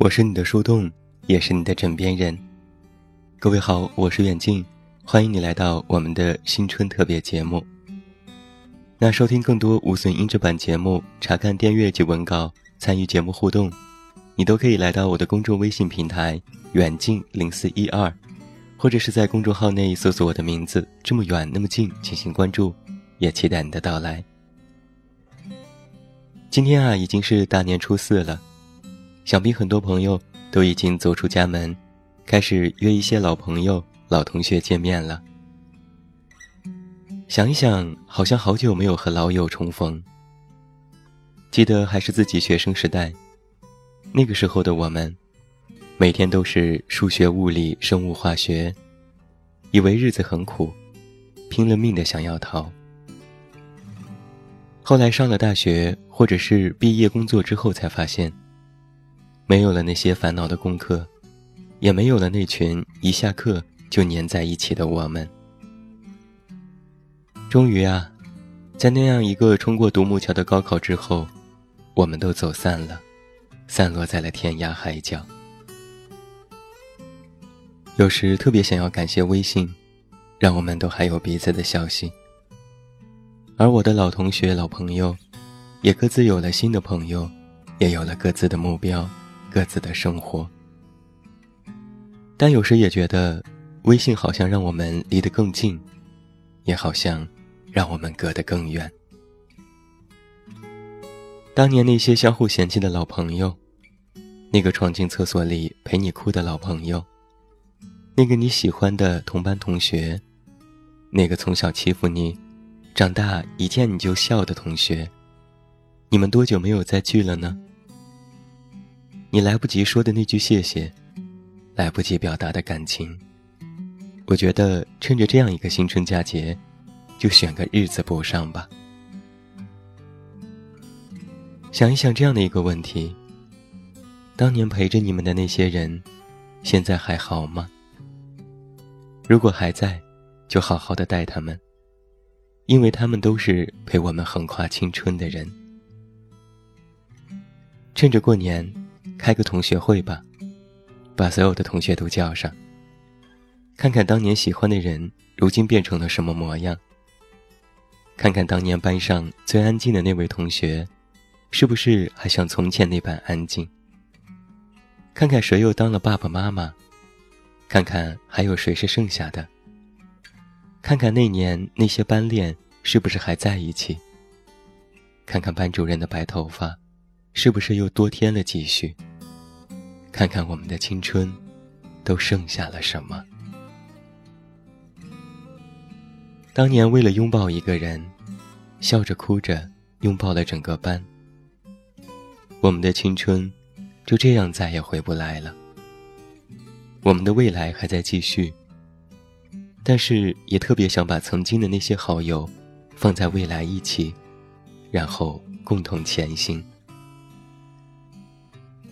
我是你的树洞，也是你的枕边人。各位好，我是远近，欢迎你来到我们的新春特别节目。那收听更多无损音质版节目，查看电阅及文稿，参与节目互动，你都可以来到我的公众微信平台远近零四一二，或者是在公众号内搜索我的名字这么远那么近进行关注，也期待你的到来。今天啊，已经是大年初四了。想必很多朋友都已经走出家门，开始约一些老朋友、老同学见面了。想一想，好像好久没有和老友重逢。记得还是自己学生时代，那个时候的我们，每天都是数学、物理、生物、化学，以为日子很苦，拼了命的想要逃。后来上了大学，或者是毕业工作之后，才发现。没有了那些烦恼的功课，也没有了那群一下课就粘在一起的我们。终于啊，在那样一个冲过独木桥的高考之后，我们都走散了，散落在了天涯海角。有时特别想要感谢微信，让我们都还有彼此的消息。而我的老同学、老朋友，也各自有了新的朋友，也有了各自的目标。各自的生活，但有时也觉得，微信好像让我们离得更近，也好像让我们隔得更远。当年那些相互嫌弃的老朋友，那个闯进厕所里陪你哭的老朋友，那个你喜欢的同班同学，那个从小欺负你，长大一见你就笑的同学，你们多久没有再聚了呢？你来不及说的那句谢谢，来不及表达的感情，我觉得趁着这样一个新春佳节，就选个日子补上吧。想一想这样的一个问题：当年陪着你们的那些人，现在还好吗？如果还在，就好好的待他们，因为他们都是陪我们横跨青春的人。趁着过年。开个同学会吧，把所有的同学都叫上，看看当年喜欢的人如今变成了什么模样。看看当年班上最安静的那位同学，是不是还像从前那般安静？看看谁又当了爸爸妈妈，看看还有谁是剩下的。看看那年那些班恋是不是还在一起？看看班主任的白头发，是不是又多添了几许？看看我们的青春，都剩下了什么？当年为了拥抱一个人，笑着哭着拥抱了整个班。我们的青春就这样再也回不来了。我们的未来还在继续，但是也特别想把曾经的那些好友放在未来一起，然后共同前行。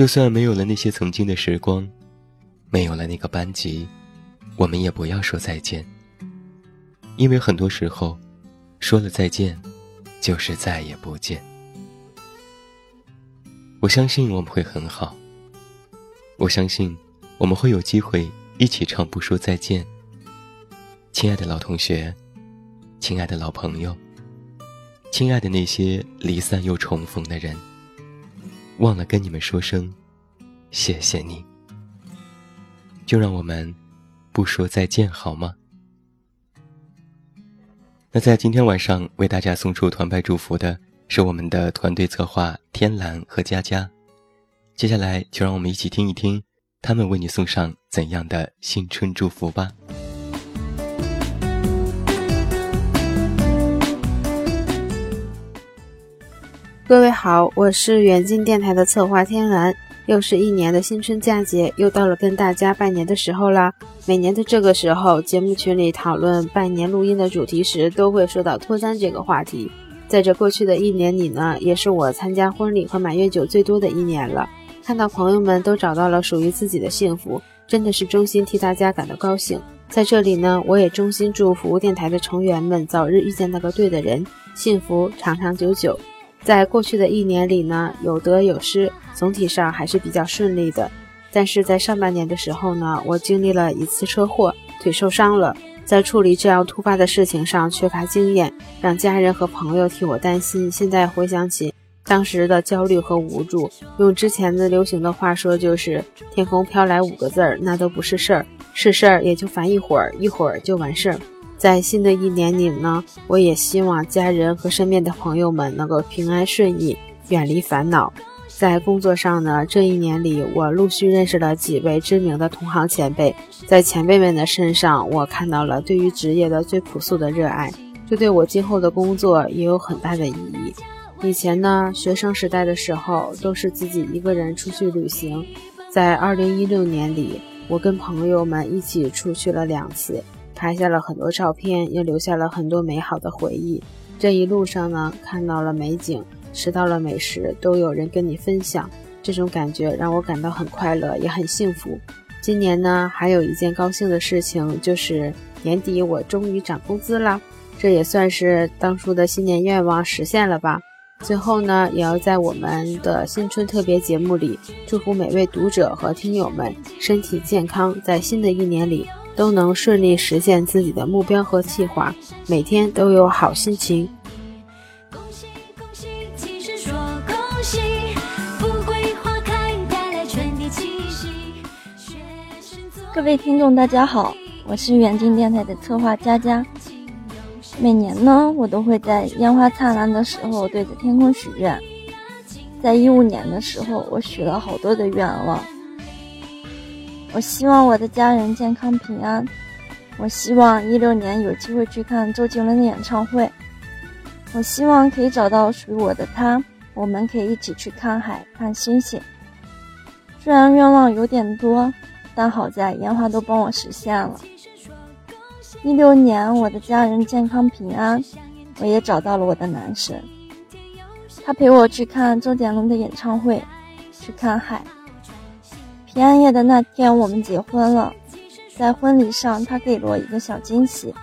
就算没有了那些曾经的时光，没有了那个班级，我们也不要说再见。因为很多时候，说了再见，就是再也不见。我相信我们会很好。我相信我们会有机会一起唱《不说再见》。亲爱的老同学，亲爱的老朋友，亲爱的那些离散又重逢的人。忘了跟你们说声，谢谢你。就让我们不说再见好吗？那在今天晚上为大家送出团拜祝福的是我们的团队策划天蓝和佳佳。接下来就让我们一起听一听他们为你送上怎样的新春祝福吧。各位好，我是远近电台的策划天蓝。又是一年的新春佳节，又到了跟大家拜年的时候啦。每年的这个时候，节目群里讨论拜年录音的主题时，都会说到脱单这个话题。在这过去的一年里呢，也是我参加婚礼和满月酒最多的一年了。看到朋友们都找到了属于自己的幸福，真的是衷心替大家感到高兴。在这里呢，我也衷心祝福电台的成员们早日遇见那个对的人，幸福长长久久。在过去的一年里呢，有得有失，总体上还是比较顺利的。但是在上半年的时候呢，我经历了一次车祸，腿受伤了。在处理这样突发的事情上缺乏经验，让家人和朋友替我担心。现在回想起当时的焦虑和无助，用之前的流行的话说，就是“天空飘来五个字儿”，那都不是事儿，是事儿也就烦一会儿，一会儿就完事儿。在新的一年里呢，我也希望家人和身边的朋友们能够平安顺意，远离烦恼。在工作上呢，这一年里，我陆续认识了几位知名的同行前辈。在前辈们的身上，我看到了对于职业的最朴素的热爱，这对我今后的工作也有很大的意义。以前呢，学生时代的时候，都是自己一个人出去旅行。在二零一六年里，我跟朋友们一起出去了两次，拍下了很多照片，也留下了很多美好的回忆。这一路上呢，看到了美景。吃到了美食，都有人跟你分享，这种感觉让我感到很快乐，也很幸福。今年呢，还有一件高兴的事情，就是年底我终于涨工资了，这也算是当初的新年愿望实现了吧。最后呢，也要在我们的新春特别节目里，祝福每位读者和听友们身体健康，在新的一年里都能顺利实现自己的目标和计划，每天都有好心情。各位听众，大家好，我是远近电台的策划佳佳。每年呢，我都会在烟花灿烂的时候对着天空许愿。在一五年的时候，我许了好多的愿望。我希望我的家人健康平安。我希望一六年有机会去看周杰伦的演唱会。我希望可以找到属于我的他，我们可以一起去看海、看星星。虽然愿望有点多。但好在烟花都帮我实现了。一六年，我的家人健康平安，我也找到了我的男神。他陪我去看周杰伦的演唱会，去看海。平安夜的那天，我们结婚了。在婚礼上，他给了我一个小惊喜，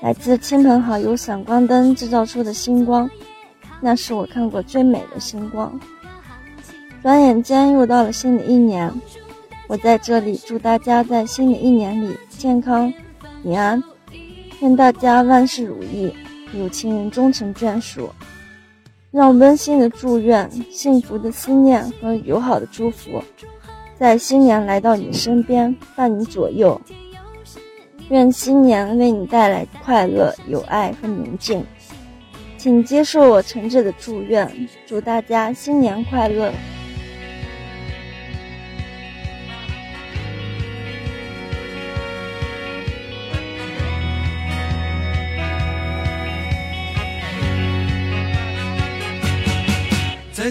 来自亲朋好友闪光灯制造出的星光，那是我看过最美的星光。转眼间又到了新的一年。我在这里祝大家在新的一年里健康平安，愿大家万事如意，有情人终成眷属。让温馨的祝愿、幸福的思念和友好的祝福，在新年来到你身边，伴你左右。愿新年为你带来快乐、有爱和宁静。请接受我诚挚的祝愿，祝大家新年快乐。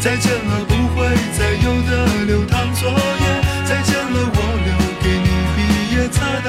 再见了，不会再有的流淌作业。再见了，我留给你毕业册的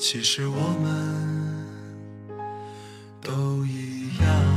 其实我们都一样。